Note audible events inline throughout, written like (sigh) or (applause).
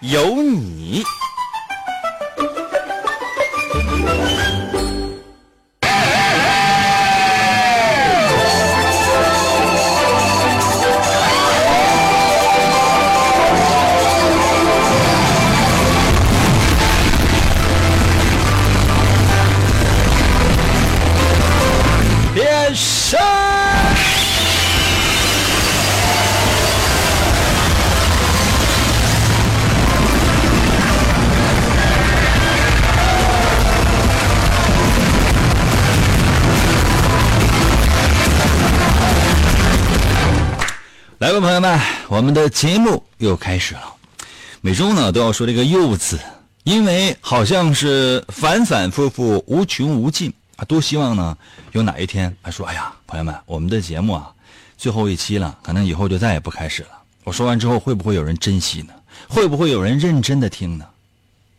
有你。来吧，朋友们，我们的节目又开始了。每周呢都要说这个“又”字，因为好像是反反复复、无穷无尽啊。多希望呢有哪一天他说：“哎呀，朋友们，我们的节目啊最后一期了，可能以后就再也不开始了。”我说完之后，会不会有人珍惜呢？会不会有人认真的听呢？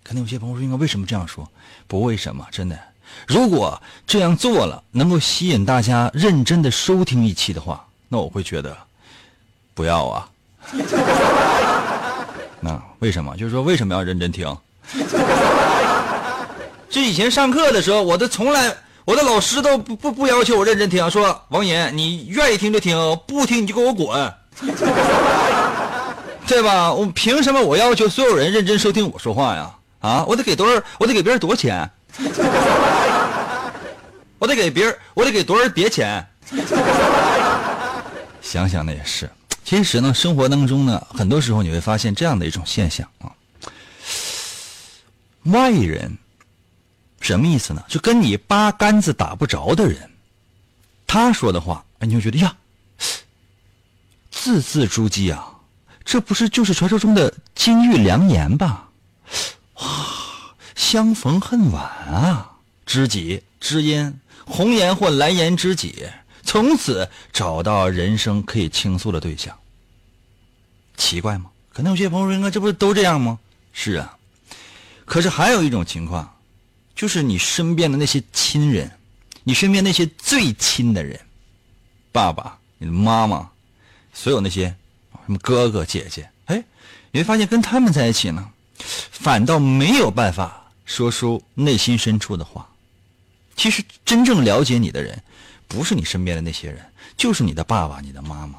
可能有些朋友说：“应该为什么这样说？”不为什么，真的。如果这样做了，能够吸引大家认真的收听一期的话，那我会觉得。不要啊！(laughs) 那为什么？就是说，为什么要认真听？(laughs) 就以前上课的时候，我都从来，我的老师都不不不要求我认真听，说王岩，你愿意听就听，不听你就给我滚，(laughs) 对吧？我凭什么我要求所有人认真收听我说话呀？啊，我得给多少？我得给别人多少钱？我得给别人，我得给多少别钱？想想那也是。其实呢，生活当中呢，很多时候你会发现这样的一种现象啊，外人什么意思呢？就跟你八竿子打不着的人，他说的话，你就觉得呀，字字珠玑啊，这不是就是传说中的金玉良言吧？哇，相逢恨晚啊，知己知音，红颜或蓝颜知己。从此找到人生可以倾诉的对象，奇怪吗？可能有些朋友说：“应该这不是都这样吗？”是啊，可是还有一种情况，就是你身边的那些亲人，你身边那些最亲的人，爸爸、你的妈妈，所有那些什么哥哥姐姐，哎，你会发现跟他们在一起呢，反倒没有办法说出内心深处的话。其实真正了解你的人。不是你身边的那些人，就是你的爸爸、你的妈妈。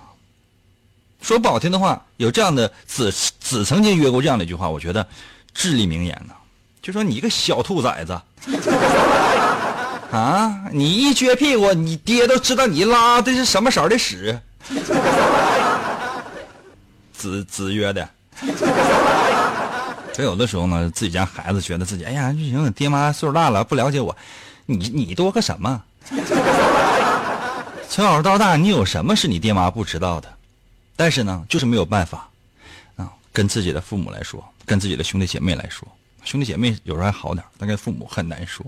说不好听的话，有这样的子子曾经约过这样的一句话，我觉得至理名言呢。就说你一个小兔崽子，(laughs) 啊，你一撅屁股，你爹都知道你拉的是什么色的屎。(laughs) 子子约的。所以有的时候呢，自己家孩子觉得自己，哎呀，就行，爹妈岁数大了，不了解我，你你多个什么？从小到大，你有什么是你爹妈不知道的？但是呢，就是没有办法啊。跟自己的父母来说，跟自己的兄弟姐妹来说，兄弟姐妹有时候还好点，但跟父母很难说。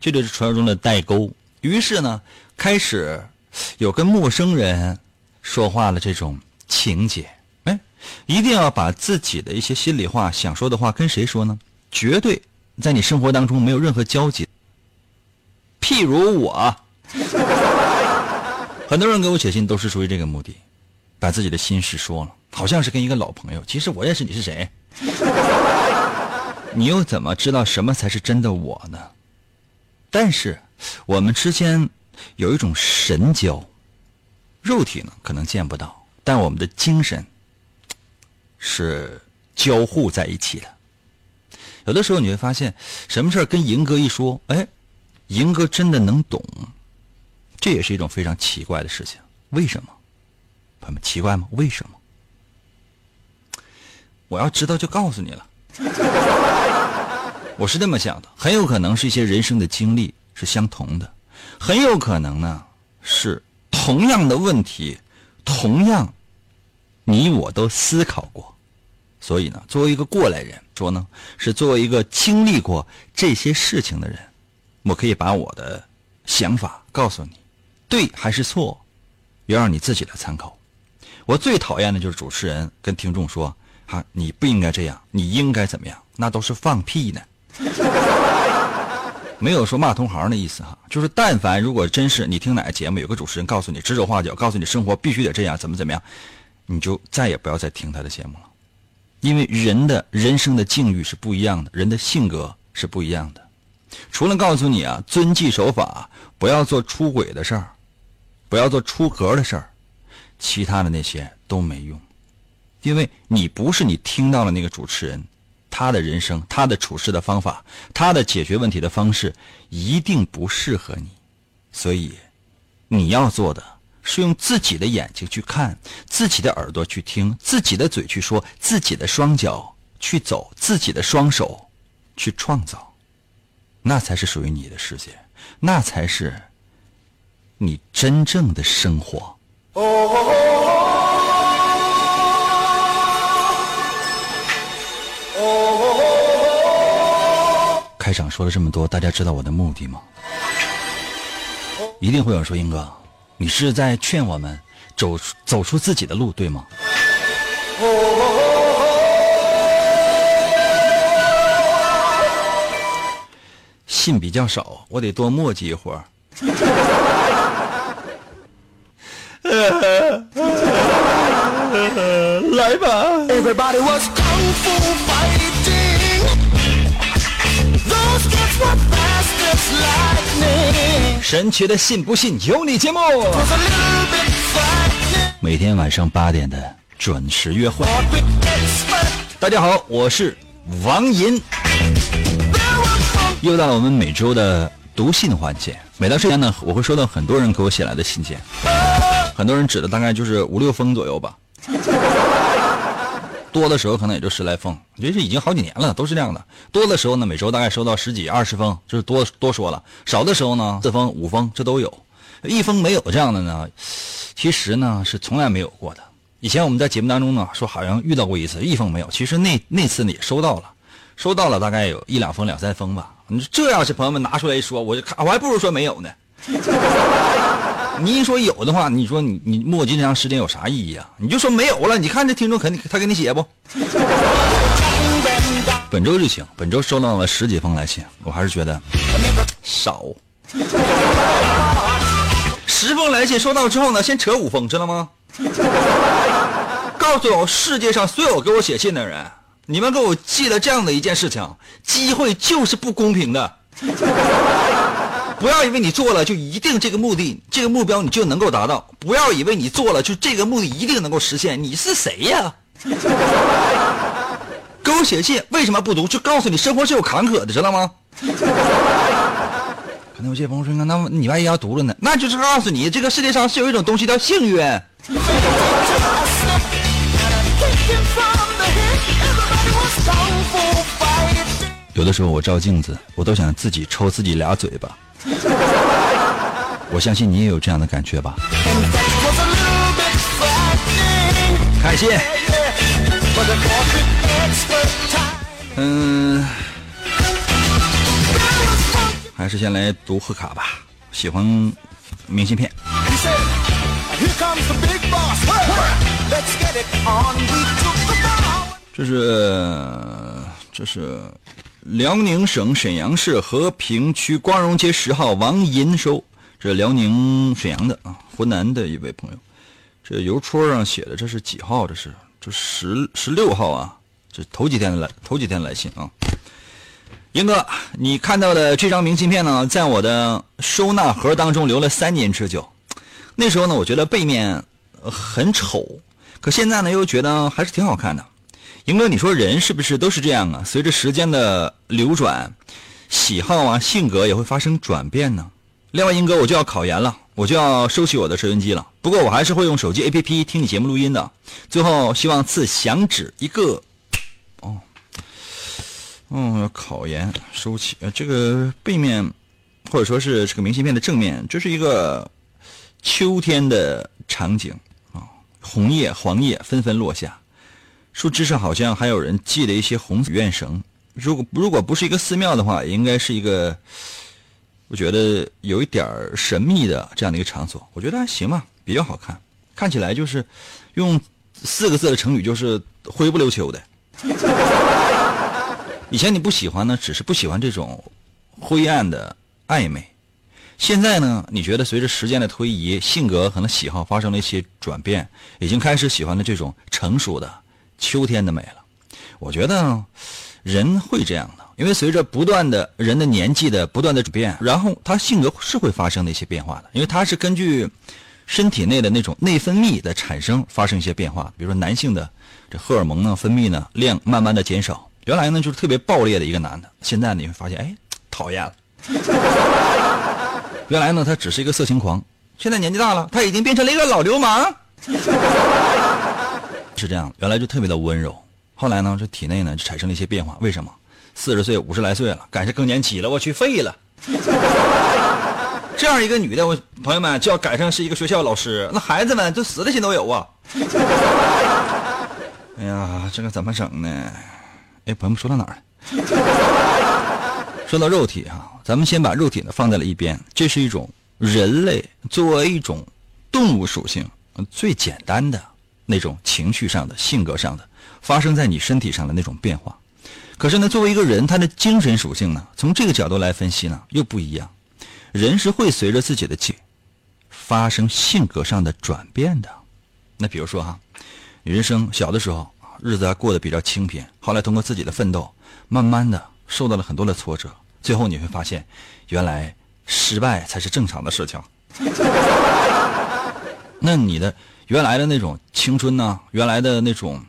这就是传说中的代沟。于是呢，开始有跟陌生人说话的这种情节。哎，一定要把自己的一些心里话、想说的话跟谁说呢？绝对在你生活当中没有任何交集。譬如我。很多人给我写信都是出于这个目的，把自己的心事说了，好像是跟一个老朋友。其实我认识你是谁，(laughs) 你又怎么知道什么才是真的我呢？但是我们之间有一种神交，肉体呢可能见不到，但我们的精神是交互在一起的。有的时候你会发现，什么事儿跟银哥一说，哎，银哥真的能懂。这也是一种非常奇怪的事情，为什么？朋友们，奇怪吗？为什么？我要知道就告诉你了。我是这么想的，很有可能是一些人生的经历是相同的，很有可能呢是同样的问题，同样你我都思考过，所以呢，作为一个过来人，说呢？是作为一个经历过这些事情的人，我可以把我的想法告诉你，对还是错，要让你自己来参考。我最讨厌的就是主持人跟听众说：“哈，你不应该这样，你应该怎么样？”那都是放屁呢。(laughs) 没有说骂同行的意思哈，就是但凡如果真是你听哪个节目，有个主持人告诉你指手画脚，告诉你生活必须得这样，怎么怎么样，你就再也不要再听他的节目了。因为人的人生的境遇是不一样的，人的性格是不一样的。除了告诉你啊，遵纪守法，不要做出轨的事儿，不要做出格的事儿，其他的那些都没用。因为你不是你听到了那个主持人。他的人生，他的处事的方法，他的解决问题的方式，一定不适合你。所以，你要做的是用自己的眼睛去看，自己的耳朵去听，自己的嘴去说，自己的双脚去走，自己的双手去创造，那才是属于你的世界，那才是你真正的生活。开场说了这么多，大家知道我的目的吗？一定会有人说：“英哥，你是在劝我们走走出自己的路，对吗？”信比较少，我得多磨叽一会儿。(laughs) 来吧。神奇的信不信由你节目，每天晚上八点的准时约会。大家好，我是王银，又到了我们每周的读信环节。每到这天呢，我会收到很多人给我写来的信件，很多人指的大概就是五六封左右吧。(laughs) 多的时候可能也就十来封，我觉得这已经好几年了，都是这样的。多的时候呢，每周大概收到十几、二十封，就是多多说了；少的时候呢，四封、五封，这都有。一封没有这样的呢，其实呢是从来没有过的。以前我们在节目当中呢说好像遇到过一次，一封没有。其实那那次呢也收到了，收到了大概有一两封、两三封吧。你这要是朋友们拿出来一说，我就看我还不如说没有呢。你一说有的话，你说你你磨叽这长时间有啥意义啊？你就说没有了，你看这听众肯定他给你写不？(laughs) 本周就行，本周收到了十几封来信，我还是觉得少。十封来信收到之后呢，先扯五封，知道吗？(laughs) 告诉我世界上所有给我写信的人，你们给我记得这样的一件事情：机会就是不公平的。不要以为你做了就一定这个目的、这个目标你就能够达到。不要以为你做了就这个目的一定能够实现。你是谁呀？给我写信为什么不读？就告诉你生活是有坎坷的，知道吗？(laughs) 可能有些朋友说：“那你万一要读了呢？”那就是告诉你，这个世界上是有一种东西叫幸运。(laughs) 有的时候我照镜子，我都想自己抽自己俩嘴巴。(laughs) 我相信你也有这样的感觉吧？感谢。嗯，还是先来读贺卡吧。喜欢明信片。这是，这是。辽宁省沈阳市和平区光荣街十号王银收，这辽宁沈阳的啊，湖南的一位朋友，这邮戳上写的这是几号？这是这十十六号啊，这头几天来头几天来信啊。英哥，你看到的这张明信片呢，在我的收纳盒当中留了三年之久。那时候呢，我觉得背面很丑，可现在呢，又觉得还是挺好看的。英哥，你说人是不是都是这样啊？随着时间的流转，喜好啊、性格也会发生转变呢。另外，英哥，我就要考研了，我就要收起我的收音机了。不过，我还是会用手机 APP 听你节目录音的。最后，希望赐响指一个。哦，哦，要考研，收起。呃，这个背面，或者说是这个明信片的正面，这是一个秋天的场景啊，红叶、黄叶纷纷落下。树枝上好像还有人系了一些红愿绳。如果如果不是一个寺庙的话，应该是一个，我觉得有一点神秘的这样的一个场所。我觉得还行吧，比较好看，看起来就是用四个字的成语就是灰不溜秋的。以前你不喜欢呢，只是不喜欢这种灰暗的暧昧。现在呢，你觉得随着时间的推移，性格可能喜好发生了一些转变，已经开始喜欢的这种成熟的。秋天的美了，我觉得人会这样的，因为随着不断的人的年纪的不断的转变，然后他性格是会发生的一些变化的，因为他是根据身体内的那种内分泌的产生发生一些变化。比如说男性的这荷尔蒙呢分泌呢量慢慢的减少，原来呢就是特别暴烈的一个男的，现在你会发现哎讨厌了。(laughs) 原来呢他只是一个色情狂，现在年纪大了，他已经变成了一个老流氓。是这样，原来就特别的温柔，后来呢，这体内呢就产生了一些变化。为什么？四十岁、五十来岁了，赶上更年期了，我去废了。(laughs) 这样一个女的，我朋友们就要赶上是一个学校老师，那孩子们就死的心都有啊。(laughs) 哎呀，这个怎么整呢？哎，朋友们说到哪儿了？(laughs) 说到肉体啊，咱们先把肉体呢放在了一边。这是一种人类作为一种动物属性最简单的。那种情绪上的、性格上的，发生在你身体上的那种变化，可是呢，作为一个人，他的精神属性呢，从这个角度来分析呢，又不一样。人是会随着自己的气发生性格上的转变的。那比如说哈，人生小的时候日子还过得比较清贫，后来通过自己的奋斗，慢慢的受到了很多的挫折，最后你会发现，原来失败才是正常的事情。(laughs) 那你的。原来的那种青春呢，原来的那种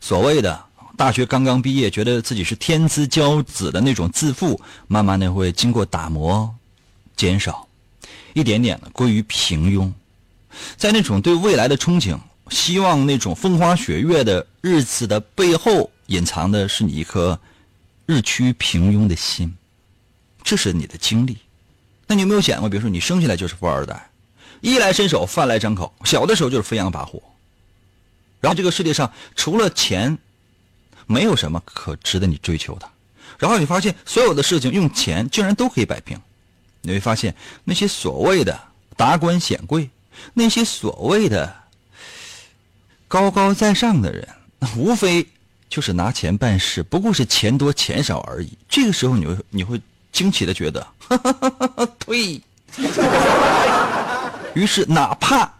所谓的大学刚刚毕业，觉得自己是天之骄子的那种自负，慢慢的会经过打磨，减少，一点点的归于平庸。在那种对未来的憧憬、希望那种风花雪月的日子的背后，隐藏的是你一颗日趋平庸的心。这是你的经历。那你有没有想过，比如说你生下来就是富二代？衣来伸手，饭来张口。小的时候就是飞扬跋扈，然后这个世界上除了钱，没有什么可值得你追求的。然后你发现所有的事情用钱竟然都可以摆平。你会发现那些所谓的达官显贵，那些所谓的高高在上的人，无非就是拿钱办事，不过是钱多钱少而已。这个时候，你会你会惊奇的觉得，呸。(laughs) 于是，哪怕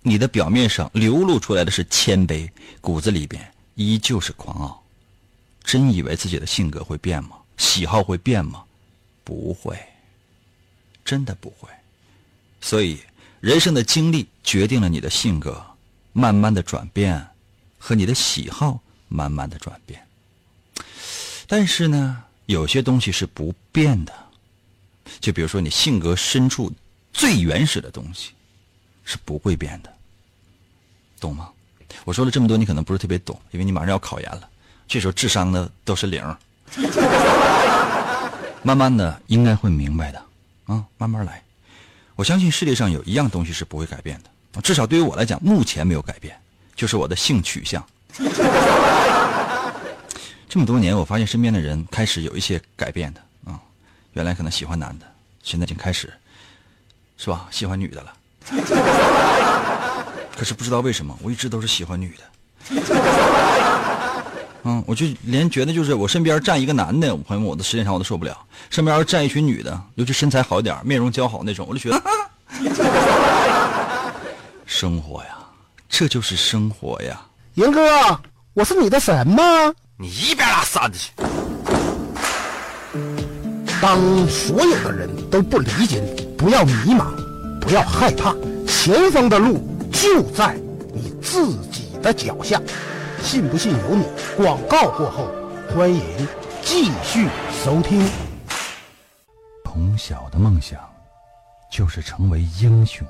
你的表面上流露出来的是谦卑，骨子里边依旧是狂傲。真以为自己的性格会变吗？喜好会变吗？不会，真的不会。所以，人生的经历决定了你的性格慢慢的转变，和你的喜好慢慢的转变。但是呢，有些东西是不变的，就比如说你性格深处最原始的东西。是不会变的，懂吗？我说了这么多，你可能不是特别懂，因为你马上要考研了，这时候智商呢都是零。(laughs) 慢慢的应该会明白的，啊，慢慢来。我相信世界上有一样东西是不会改变的，至少对于我来讲，目前没有改变，就是我的性取向。(laughs) 这么多年，我发现身边的人开始有一些改变的，啊，原来可能喜欢男的，现在已经开始，是吧？喜欢女的了。(laughs) 可是不知道为什么，我一直都是喜欢女的。(laughs) 嗯，我就连觉得就是我身边站一个男的，我朋友们，我的时间长我都受不了。身边要站一群女的，尤其身材好一点、面容姣好那种，我就觉得。(laughs) 生活呀，这就是生活呀。严哥，我是你的神吗？你一边拉撒子去。当所有的人都不理解你，不要迷茫。不要害怕，前方的路就在你自己的脚下。信不信由你。广告过后，欢迎继续收听。从小的梦想就是成为英雄，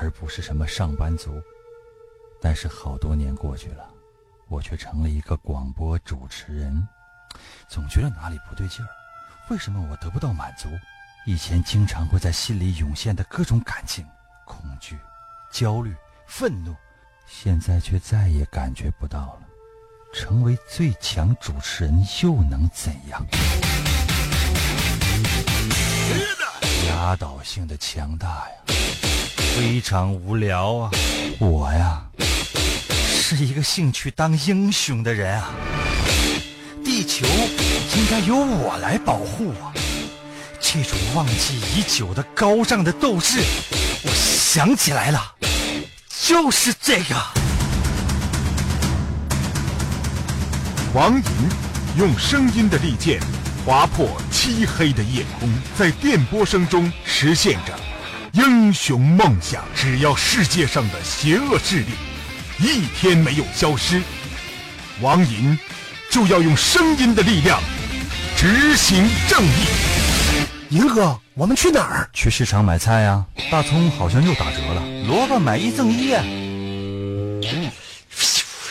而不是什么上班族。但是好多年过去了，我却成了一个广播主持人，总觉得哪里不对劲儿。为什么我得不到满足？以前经常会在心里涌现的各种感情，恐惧、焦虑、愤怒，现在却再也感觉不到了。成为最强主持人又能怎样？压倒性的强大呀，非常无聊啊！我呀，是一个兴趣当英雄的人啊！地球应该由我来保护啊！这种忘记已久的高尚的斗志，我想起来了，就是这个。王银用声音的利剑划破漆黑的夜空，在电波声中实现着英雄梦想。只要世界上的邪恶势力一天没有消失，王银就要用声音的力量执行正义。银哥，我们去哪儿？去市场买菜呀！大葱好像又打折了，萝卜买一赠一啊！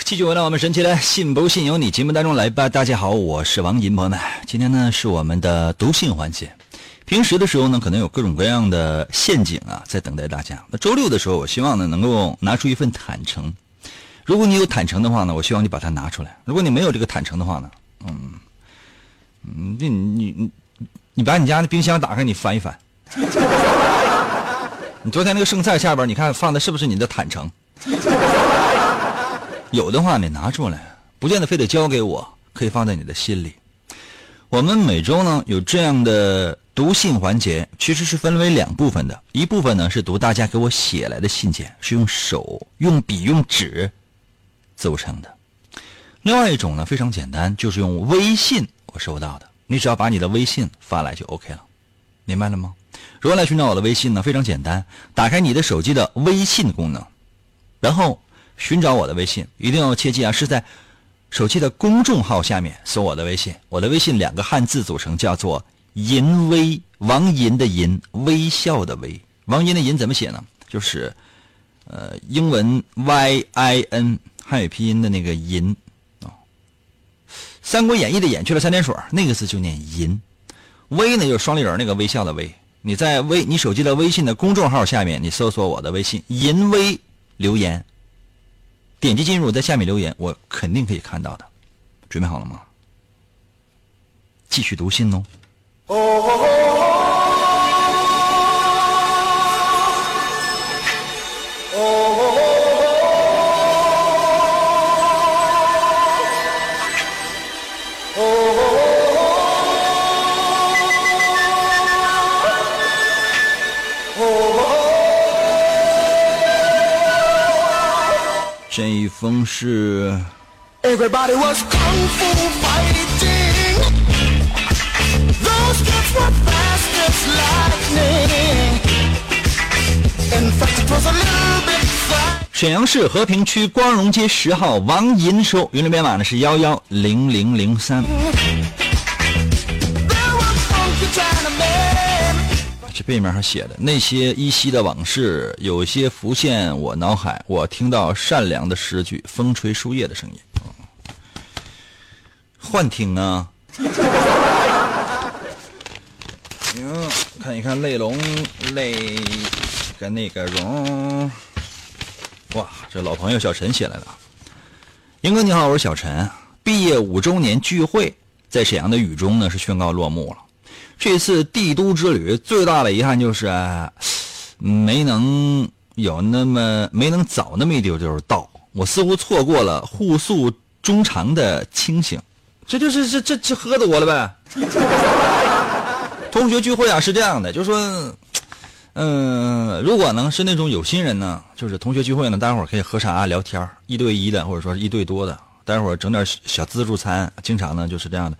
继续回到我们神奇的“信不信由你”节目当中来吧。大家好，我是王银，朋友们，今天呢是我们的读信环节。平时的时候呢，可能有各种各样的陷阱啊，在等待大家。那周六的时候，我希望呢能够拿出一份坦诚。如果你有坦诚的话呢，我希望你把它拿出来。如果你没有这个坦诚的话呢，嗯，嗯，你你你你把你家的冰箱打开，你翻一翻。(laughs) 你昨天那个剩菜下边，你看放的是不是你的坦诚？有的话你拿出来，不见得非得交给我，可以放在你的心里。我们每周呢有这样的读信环节，其实是分为两部分的。一部分呢是读大家给我写来的信件，是用手、用笔、用纸组成的。另外一种呢非常简单，就是用微信我收到的，你只要把你的微信发来就 OK 了，明白了吗？如何来寻找我的微信呢？非常简单，打开你的手机的微信功能，然后。寻找我的微信，一定要切记啊！是在手机的公众号下面搜我的微信。我的微信两个汉字组成，叫做“银微”，王银的银，微笑的微。王银的银怎么写呢？就是呃，英文 Y I N 汉语拼音的那个银，《三国演义》的演去了三点水，那个字就念淫。微呢，就是双立人那个微笑的微。你在微你手机的微信的公众号下面，你搜索我的微信“淫微”，留言。点击进入，在下面留言，我肯定可以看到的。准备好了吗？继续读信哦。这一封是。沈阳市和平区光荣街十号王银收，云林编码呢是幺幺零零零三。这背面上写的那些依稀的往事，有些浮现我脑海。我听到善良的诗句，风吹树叶的声音。幻听啊！行，看一看泪龙泪跟那个荣。哇，这老朋友小陈写来的。英哥你好，我是小陈。毕业五周年聚会在沈阳的雨中呢，是宣告落幕了。这次帝都之旅最大的遗憾就是，没能有那么没能早那么一丢丢到。我似乎错过了互诉衷肠的清醒，这就是这这这喝多了呗。(laughs) 同学聚会啊是这样的，就说，嗯，如果能是那种有心人呢，就是同学聚会呢，大家伙可以喝茶聊天一对一的或者说一对多的，待会儿整点小自助餐，经常呢就是这样的，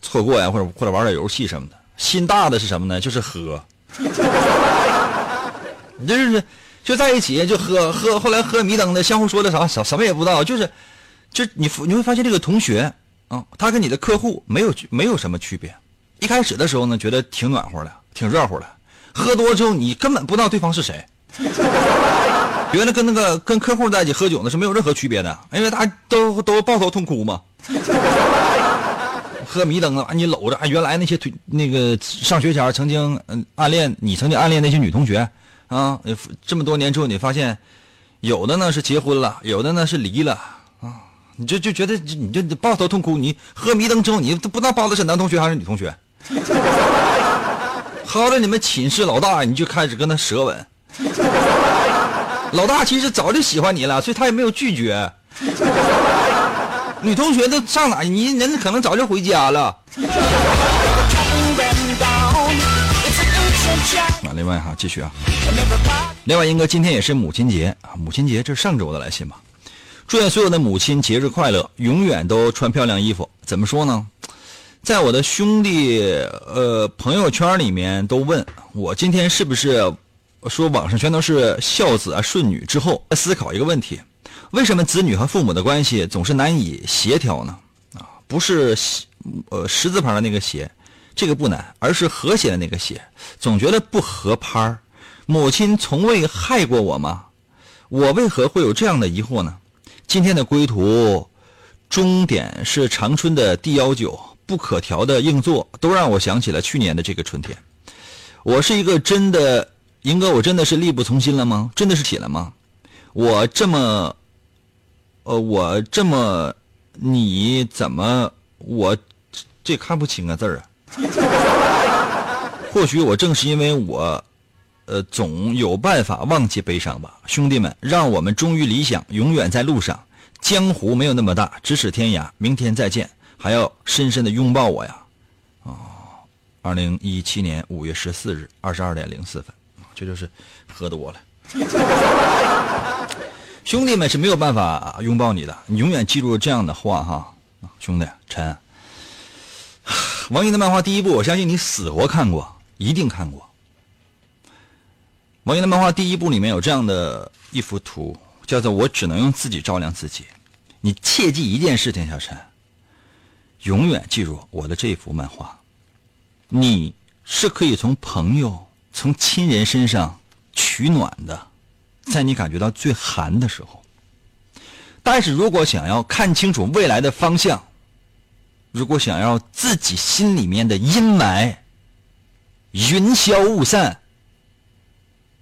错过呀或者或者玩点游戏什么的。心大的是什么呢？就是喝，你 (laughs) 就是就在一起就喝喝，后来喝迷瞪的，相互说的啥什什么也不知道，就是就你你会发现这个同学啊，他跟你的客户没有没有什么区别。一开始的时候呢，觉得挺暖和的，挺热乎的。喝多之后，你根本不知道对方是谁。原来跟那个跟客户在一起喝酒呢是没有任何区别的，因为大家都都抱头痛哭嘛。喝迷瞪了，把你搂着啊。原来那些腿，那个上学前曾经嗯暗恋你，曾经暗恋那些女同学啊，这么多年之后，你发现有的呢是结婚了，有的呢是离了啊。你就就觉得你就抱头痛哭，你喝迷瞪之后，你都不知道抱的是男同学还是女同学。薅着你们寝室老大，你就开始跟他舌吻。老大其实早就喜欢你了，所以他也没有拒绝。女同学都上哪？你人可能早就回家了。(laughs) 啊，另外哈，继续啊。另外，英哥今天也是母亲节啊，母亲节这是上周的来信吧？祝愿所有的母亲节日快乐，永远都穿漂亮衣服。怎么说呢？在我的兄弟呃朋友圈里面都问我今天是不是说网上全都是孝子啊顺女之后，思考一个问题：为什么子女和父母的关系总是难以协调呢？啊，不是呃十字旁的那个协，这个不难，而是和谐的那个谐，总觉得不合拍儿。母亲从未害过我吗？我为何会有这样的疑惑呢？今天的归途终点是长春的 D 幺九。不可调的硬座都让我想起了去年的这个春天。我是一个真的，英哥，我真的是力不从心了吗？真的是铁了吗？我这么，呃，我这么，你怎么，我这看不清啊字儿啊？(laughs) 或许我正是因为我，呃，总有办法忘记悲伤吧。兄弟们，让我们忠于理想，永远在路上。江湖没有那么大，咫尺天涯。明天再见。还要深深的拥抱我呀！哦，二零一七年五月十四日二十二点零四分，这就是喝多了。(laughs) 兄弟们是没有办法拥抱你的，你永远记住这样的话哈，兄弟陈。王云的漫画第一部，我相信你死活看过，一定看过。王云的漫画第一部里面有这样的一幅图，叫做“我只能用自己照亮自己”。你切记一件事情，小陈。永远记住我的这幅漫画，你是可以从朋友、从亲人身上取暖的，在你感觉到最寒的时候。但是如果想要看清楚未来的方向，如果想要自己心里面的阴霾云消雾散，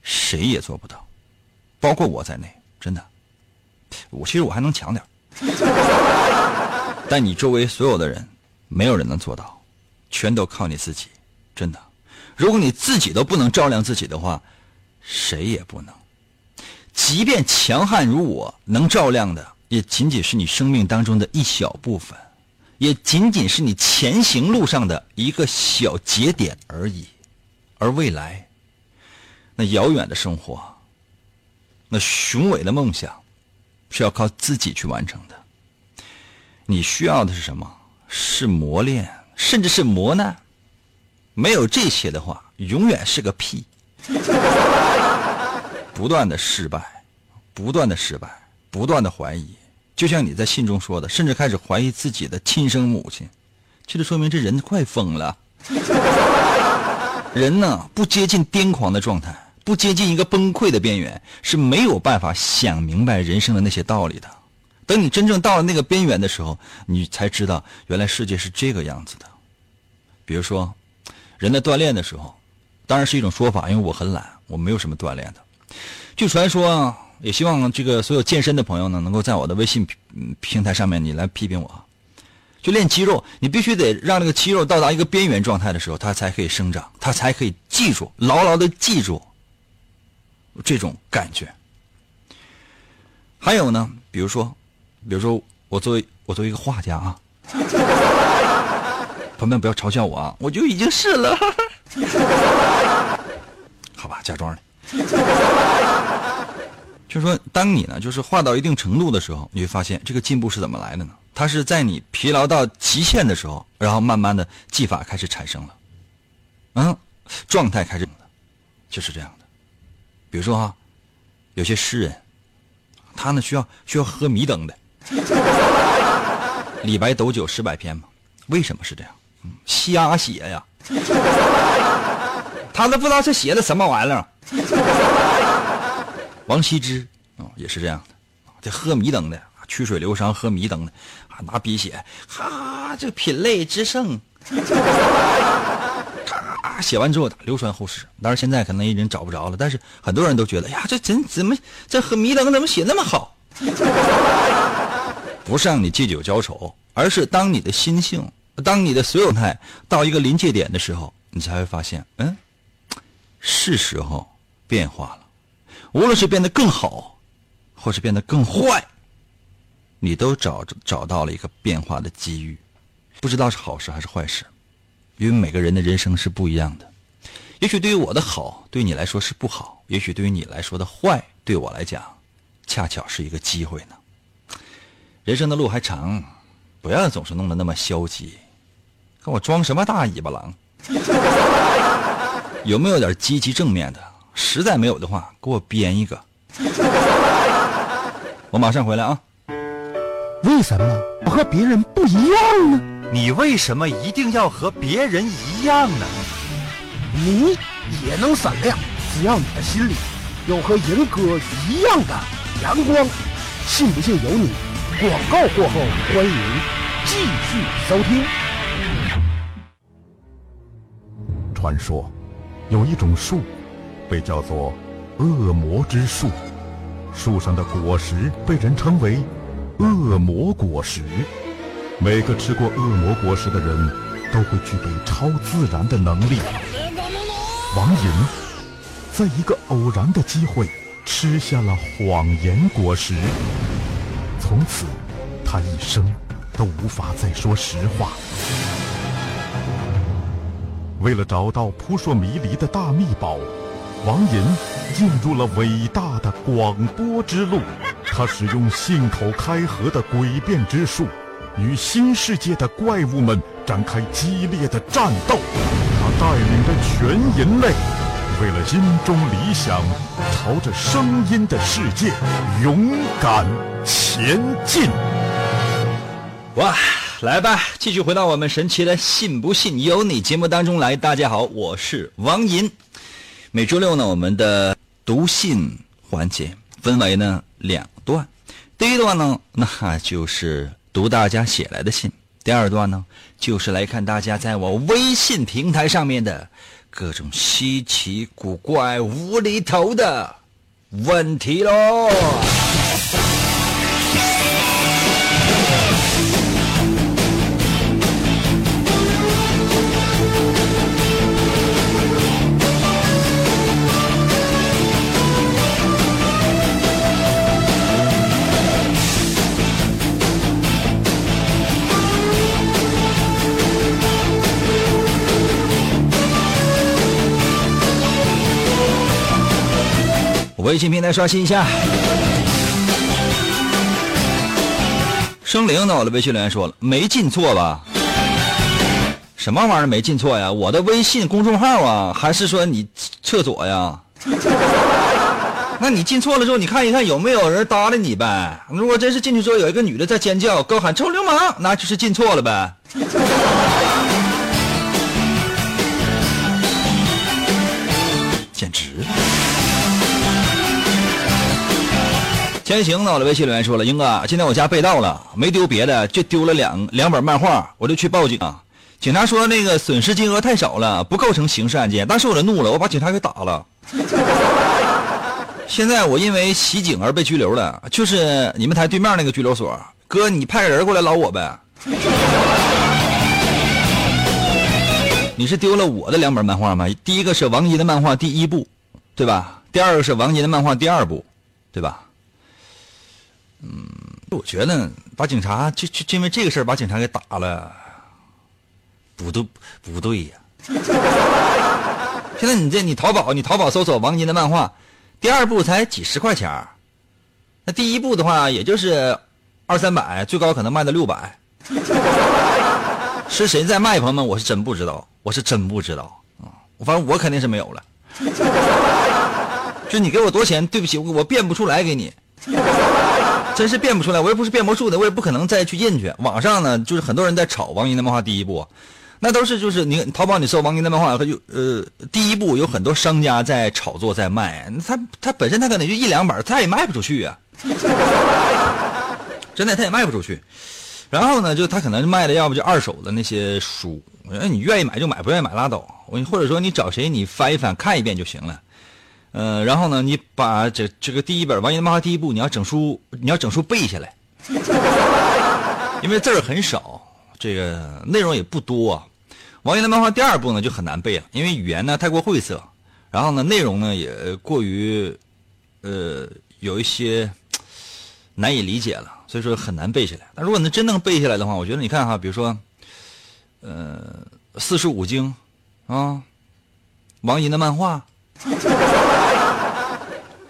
谁也做不到，包括我在内。真的，我其实我还能强点 (laughs) 但你周围所有的人，没有人能做到，全都靠你自己，真的。如果你自己都不能照亮自己的话，谁也不能。即便强悍如我，能照亮的也仅仅是你生命当中的一小部分，也仅仅是你前行路上的一个小节点而已。而未来，那遥远的生活，那雄伟的梦想，是要靠自己去完成的。你需要的是什么？是磨练，甚至是磨难。没有这些的话，永远是个屁。不断的失败，不断的失败，不断的怀疑。就像你在信中说的，甚至开始怀疑自己的亲生母亲，这就说明这人快疯了。(laughs) 人呢，不接近癫狂的状态，不接近一个崩溃的边缘，是没有办法想明白人生的那些道理的。等你真正到了那个边缘的时候，你才知道原来世界是这个样子的。比如说，人在锻炼的时候，当然是一种说法，因为我很懒，我没有什么锻炼的。据传说啊，也希望这个所有健身的朋友呢，能够在我的微信平台上面你来批评我。就练肌肉，你必须得让这个肌肉到达一个边缘状态的时候，它才可以生长，它才可以记住，牢牢的记住这种感觉。还有呢，比如说。比如说，我作为我作为一个画家啊，(laughs) 朋友们不要嘲笑我啊，我就已经是了，(laughs) 好吧，假装的。(laughs) 就是说，当你呢，就是画到一定程度的时候，你会发现这个进步是怎么来的呢？它是在你疲劳到极限的时候，然后慢慢的技法开始产生了，嗯，状态开始，就是这样的。比如说哈，有些诗人，他呢需要需要喝迷灯的。(laughs) 李白斗酒诗百篇嘛？为什么是这样？瞎写呀！他都不知道这写的什么玩意儿。(laughs) 王羲之啊，也是这样的，这喝迷灯的，曲水流觞喝迷灯的，啊，拿笔写，哈，这品类之盛，写完之后流传后世。当然现在可能已经找不着了，但是很多人都觉得，呀，这怎怎么这喝迷瞪怎么写那么好？(laughs) 不是让你借酒浇愁，而是当你的心性，当你的所有态到一个临界点的时候，你才会发现，嗯，是时候变化了。无论是变得更好，或是变得更坏，你都找找到了一个变化的机遇。不知道是好事还是坏事，因为每个人的人生是不一样的。也许对于我的好，对你来说是不好；也许对于你来说的坏，对我来讲，恰巧是一个机会呢。人生的路还长，不要总是弄得那么消极。看我装什么大尾巴狼？有没有点积极正面的？实在没有的话，给我编一个。(laughs) 我马上回来啊！为什么我和别人不一样呢？你为什么一定要和别人一样呢？你也能闪亮，只要你的心里有和银哥一样的阳光。信不信由你。广告过后，欢迎继续收听。传说有一种树，被叫做恶魔之树，树上的果实被人称为恶魔果实。每个吃过恶魔果实的人都会具备超自然的能力。王寅在一个偶然的机会吃下了谎言果实。从此，他一生都无法再说实话。为了找到扑朔迷离的大秘宝，王银进入了伟大的广播之路。他使用信口开河的诡辩之术，与新世界的怪物们展开激烈的战斗。他带领着全人类，为了心中理想，朝着声音的世界勇敢。前进！哇，来吧，继续回到我们神奇的“信不信由你”节目当中来。大家好，我是王银。每周六呢，我们的读信环节分为呢两段。第一段呢，那就是读大家写来的信；第二段呢，就是来看大家在我微信平台上面的各种稀奇古怪、无厘头的问题喽。微信平台刷新一下。生灵呢？我的微信留言说了，没进错吧？什么玩意儿没进错呀？我的微信公众号啊，还是说你厕所呀？那你进错了之后，你看一看有没有人搭理你呗？如果真是进去之后有一个女的在尖叫，高喊臭流氓，那就是进错了呗。先行呢，我的微信留言说了，英哥，今天我家被盗了，没丢别的，就丢了两两本漫画，我就去报警啊。警察说那个损失金额太少了，不构成刑事案件。当时我就怒了，我把警察给打了。(laughs) 现在我因为袭警而被拘留了，就是你们台对面那个拘留所。哥，你派个人过来捞我呗。(laughs) 你是丢了我的两本漫画吗？第一个是王银的漫画第一部，对吧？第二个是王银的漫画第二部，对吧？嗯，我觉得把警察就就因为这个事儿把警察给打了，不对不对呀。(laughs) 现在你这你淘宝你淘宝搜索王金的漫画，第二部才几十块钱那第一部的话也就是二三百，最高可能卖到六百。(laughs) 是谁在卖，朋友们？我是真不知道，我是真不知道啊！我反正我肯定是没有了。(laughs) 就你给我多少钱？对不起，我我变不出来给你。真是变不出来，我又不是变魔术的，我也不可能再去印去。网上呢，就是很多人在炒王银的漫画第一部，那都是就是你淘宝你搜王银的漫画，他就呃第一部有很多商家在炒作在卖，他他本身他可能就一两本，他也卖不出去啊，(laughs) 真的他也卖不出去。然后呢，就他可能卖的要不就二手的那些书，哎你愿意买就买，不愿意买拉倒。我或者说你找谁你翻一翻看一遍就行了。呃，然后呢，你把这这个第一本王爷的漫画第一部，你要整书，你要整书背下来，因为字儿很少，这个内容也不多。王爷的漫画第二部呢就很难背了，因为语言呢太过晦涩，然后呢内容呢也过于，呃，有一些难以理解了，所以说很难背下来。但如果能真能背下来的话，我觉得你看哈，比如说，呃，四书五经啊，王银的漫画。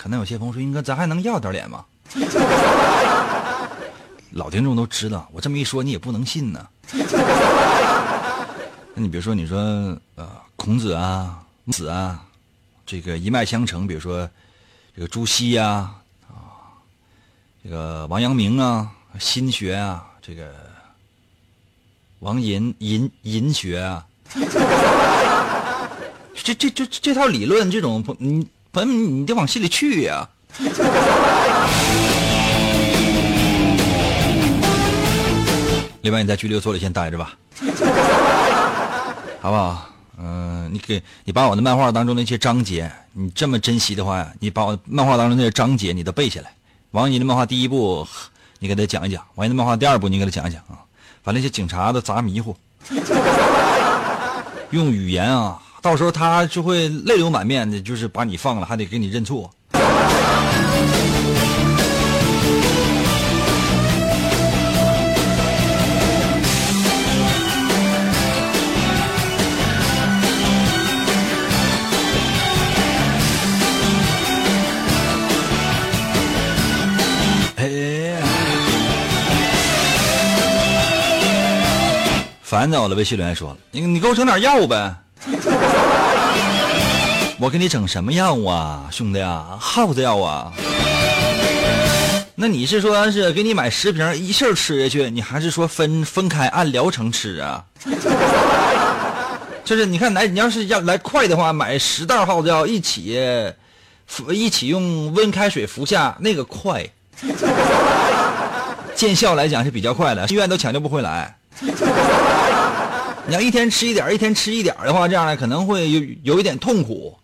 可能有些朋友说：“英哥，咱还能要点脸吗？” (laughs) 老听众都知道，我这么一说，你也不能信呢。(laughs) 那你比如说，你说呃，孔子啊、孟子啊，这个一脉相承，比如说这个朱熹呀，啊，这个王阳明啊，心学啊，这个王寅寅寅学啊。(laughs) 这这这这套理论，这种你朋友你得往心里去呀。(laughs) 另外，你在拘留所里先待着吧，(laughs) 好不好？嗯，你给你把我的漫画当中那些章节，你这么珍惜的话，你把我漫画当中那些章节你都背下来。王姨的漫画第一部，你给他讲一讲；王姨的漫画第二部，你给他讲一讲啊。把那些警察都砸迷糊，(laughs) 用语言啊。到时候他就会泪流满面的，就是把你放了，还得给你认错。哎，烦躁了，微信留言说：“你你给我整点药呗。”我给你整什么药啊，兄弟啊，耗子药啊？那你是说是给你买十瓶一气儿吃下去，你还是说分分开按疗程吃啊？(laughs) 就是你看来，你要是要来快的话，买十袋耗子药一起，服一起用温开水服下，那个快，(laughs) 见效来讲是比较快的，医院都抢救不回来。你要一天吃一点，一天吃一点的话，这样呢可能会有有一点痛苦。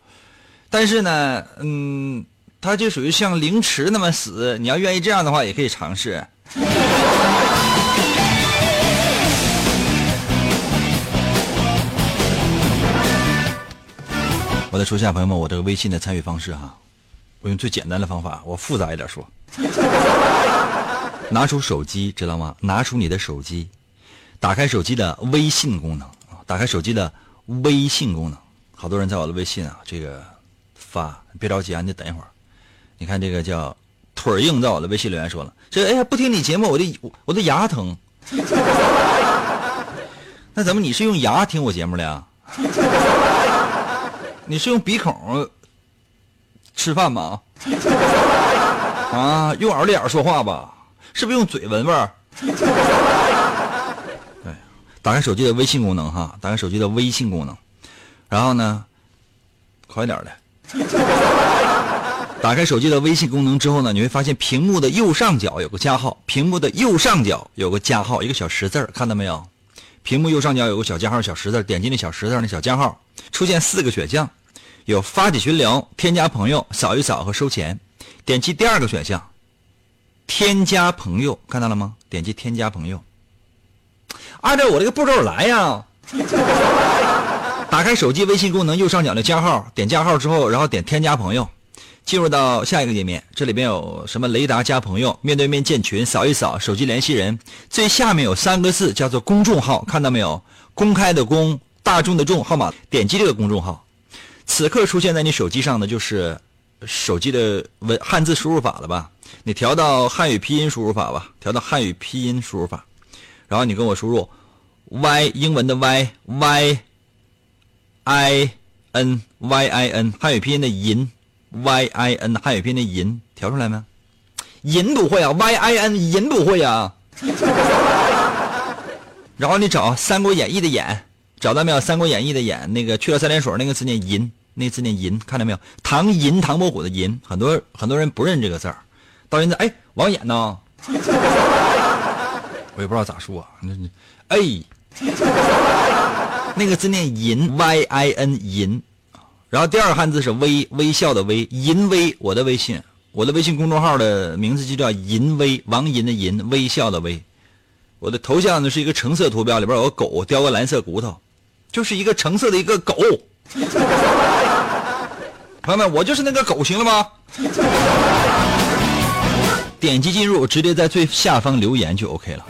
但是呢，嗯，它就属于像凌迟那么死。你要愿意这样的话，也可以尝试。我再说一下，朋友们，我这个微信的参与方式哈，我用最简单的方法，我复杂一点说。拿出手机，知道吗？拿出你的手机，打开手机的微信功能啊，打开手机的微信功能。好多人在我的微信啊，这个。发，别着急啊，你等一会儿。你看这个叫腿硬，在我的微信留言说了，这哎呀不听你节目，我的我的牙疼。(laughs) 那怎么你是用牙听我节目的呀？你是用鼻孔吃饭吗？(laughs) 啊，用耳朵眼说话吧？是不是用嘴闻味儿？打开手机的微信功能哈，打开手机的微信功能，然后呢，快点的。(laughs) 打开手机的微信功能之后呢，你会发现屏幕的右上角有个加号，屏幕的右上角有个加号，一个小十字看到没有？屏幕右上角有个小加号，小十字点击那小十字那小加号，出现四个选项，有发起群聊、添加朋友、扫一扫和收钱。点击第二个选项，添加朋友，看到了吗？点击添加朋友，按照我这个步骤来呀。(laughs) 打开手机微信功能右上角的加号，点加号之后，然后点添加朋友，进入到下一个界面。这里边有什么雷达加朋友、面对面建群、扫一扫、手机联系人。最下面有三个字叫做公众号，看到没有？公开的公，大众的众，号码。点击这个公众号，此刻出现在你手机上的就是手机的文汉字输入法了吧？你调到汉语拼音输入法吧，调到汉语拼音输入法，然后你跟我输入 y 英文的 y y。i n y i n 汉语拼音的银 y i n 汉语拼音的银调出来没？银不会啊，y i n 银不会啊。(laughs) 然后你找《三国演义》的演，找到没有？《三国演义》的演，那个去了三点水那个字念银，那个字念银，看到没有？唐银唐伯虎的银，很多很多人不认这个字儿。到现在，哎，王演呢？我也不知道咋说，啊那你，哎。(laughs) 那个字念银，Y I N 银。然后第二个汉字是微，微笑的微，银微。我的微信，我的微信公众号的名字就叫银微，王银的银，微笑的微。我的头像呢是一个橙色图标，里边有个狗叼个蓝色骨头，就是一个橙色的一个狗。朋友们，我就是那个狗，行了吗？点击进入，直接在最下方留言就 OK 了。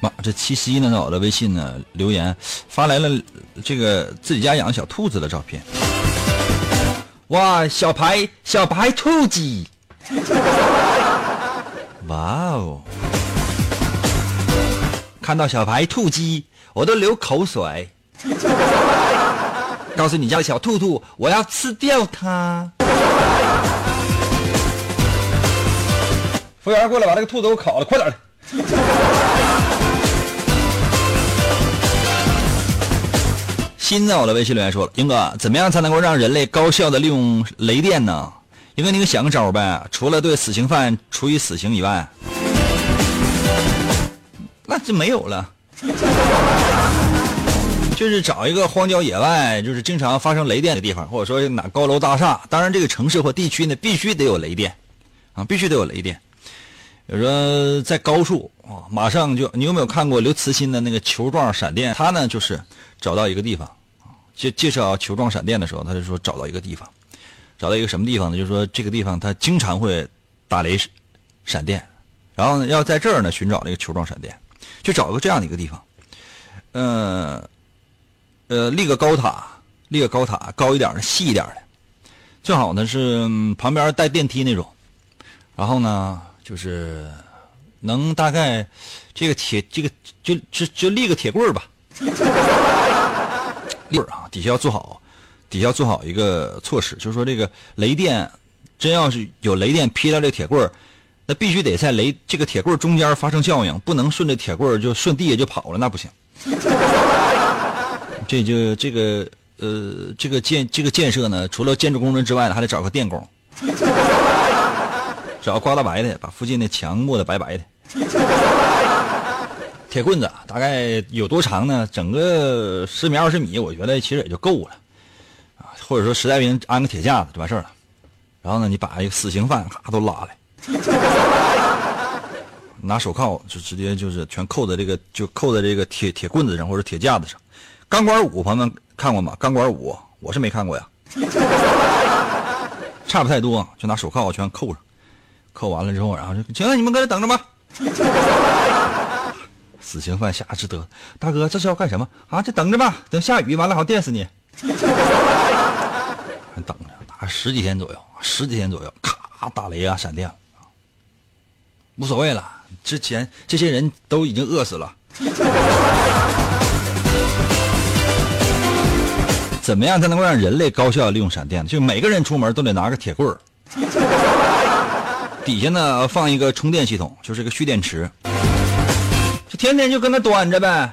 妈，这七夕呢，在我的微信呢留言发来了这个自己家养的小兔子的照片。哇，小白小白兔子，哇哦！看到小白兔鸡，我都流口水。告诉你家的小兔兔，我要吃掉它。服务员过来把这个兔子给我烤了，快点新在我的微信留言说了：“英哥，怎么样才能够让人类高效的利用雷电呢？英哥，你给想个招呗，除了对死刑犯处以死刑以外，那就没有了。就是找一个荒郊野外，就是经常发生雷电的地方，或者说哪高楼大厦。当然，这个城市或地区呢，必须得有雷电啊，必须得有雷电。比如说在高处啊，马上就你有没有看过刘慈欣的那个球状闪电？他呢就是找到一个地方。”介介绍球状闪电的时候，他就说找到一个地方，找到一个什么地方呢？就是说这个地方它经常会打雷闪电，然后呢要在这儿呢寻找这个球状闪电，就找一个这样的一个地方，呃呃立个高塔，立个高塔高一点的细一点的，最好呢是旁边带电梯那种，然后呢就是能大概这个铁这个就就就立个铁棍儿吧。(laughs) 立啊，底下要做好，底下要做好一个措施，就是说这个雷电，真要是有雷电劈到这铁棍儿，那必须得在雷这个铁棍儿中间发生效应，不能顺着铁棍儿就顺地下就跑了，那不行。(laughs) 这就这个呃，这个建这个建设呢，除了建筑工人之外呢，还得找个电工，(laughs) 找个刮大白的，把附近的墙抹得白白的。铁棍子大概有多长呢？整个十米二十米，我觉得其实也就够了，啊，或者说实在不行安个铁架子就完事儿了。然后呢，你把一个死刑犯咔都拉来，(laughs) 拿手铐就直接就是全扣在这个就扣在这个铁铁棍子上或者铁架子上。钢管舞朋友们看过吗？钢管舞我是没看过呀，(laughs) 差不太多，就拿手铐全扣上，扣完了之后，然后就行了，你们搁这等着吧。死刑犯下之得，大哥这是要干什么啊？就等着吧，等下雨完了好电死你。还 (laughs) 等着，打十几天左右，十几天左右，咔打雷啊，闪电无所谓了。之前这些人都已经饿死了。(laughs) 怎么样才能够让人类高效利用闪电？就每个人出门都得拿个铁棍儿，底下呢放一个充电系统，就是个蓄电池。就天天就跟那端着呗，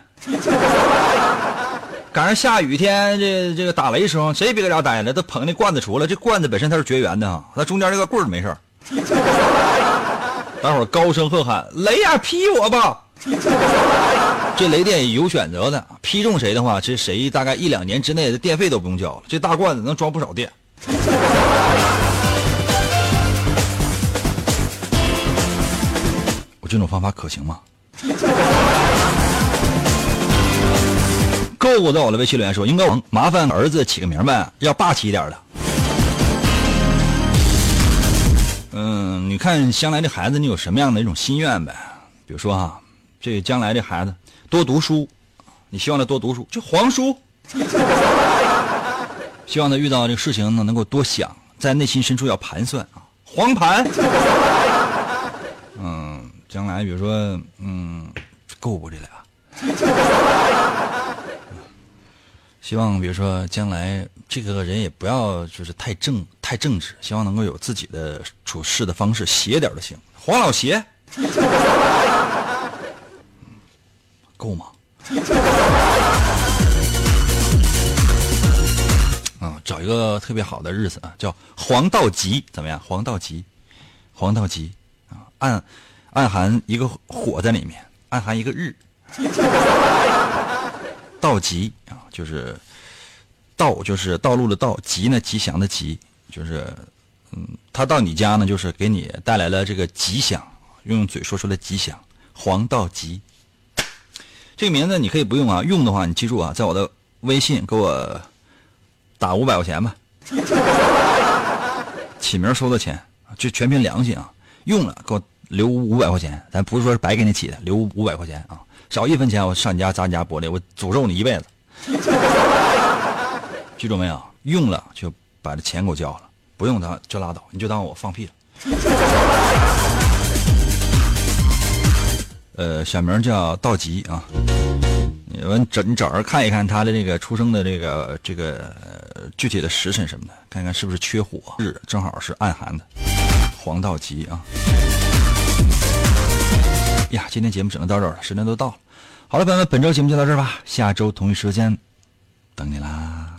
赶上下雨天，这这个打雷时候，谁也别搁家待着，都捧那罐子出来。这罐子本身它是绝缘的哈，它中间这个棍儿没事大伙儿高声喝喊：“雷呀，劈我吧！” (laughs) 这雷电有选择的，劈中谁的话，这谁大概一两年之内的电费都不用交了。这大罐子能装不少电。(laughs) 我这种方法可行吗？(laughs) 购物在我的微信留言说：“应该麻烦儿子起个名呗，要霸气一点的。”嗯，你看将来这孩子，你有什么样的一种心愿呗？比如说哈，这将来这孩子多读书，你希望他多读书，就黄书。(laughs) 希望他遇到这个事情呢，能够多想，在内心深处要盘算啊，黄盘。将来比如说，嗯，够不这俩？(laughs) 希望比如说将来这个人也不要就是太正太正直，希望能够有自己的处事的方式，邪点都行。黄老邪，(laughs) 够吗？(laughs) 啊，找一个特别好的日子啊，叫黄道吉，怎么样？黄道吉，黄道吉啊，按暗含一个火在里面，暗含一个日。道吉啊，就是道，就是道路的道；吉呢，吉祥的吉，就是嗯，他到你家呢，就是给你带来了这个吉祥，用嘴说出来吉祥。黄道吉，这个名字你可以不用啊，用的话你记住啊，在我的微信给我打五百块钱吧，(laughs) 起名收的钱，就全凭良心啊，用了给我留五百块钱，咱不是说是白给你起的，留五百块钱啊。少一分钱，我上你家砸你家玻璃，我诅咒你一辈子。(laughs) 记住没有？用了就把这钱给我交了，不用的就拉倒，你就当我放屁了。(laughs) 呃，小名叫道吉啊，你们找你找人看一看他的这个出生的这个这个具体的时辰什么的，看看是不是缺火，日正好是暗含的，黄道吉啊。呀，今天节目只能到这儿了，时间都到了。好了，朋友们，本周节目就到这儿吧，下周同一时间等你啦。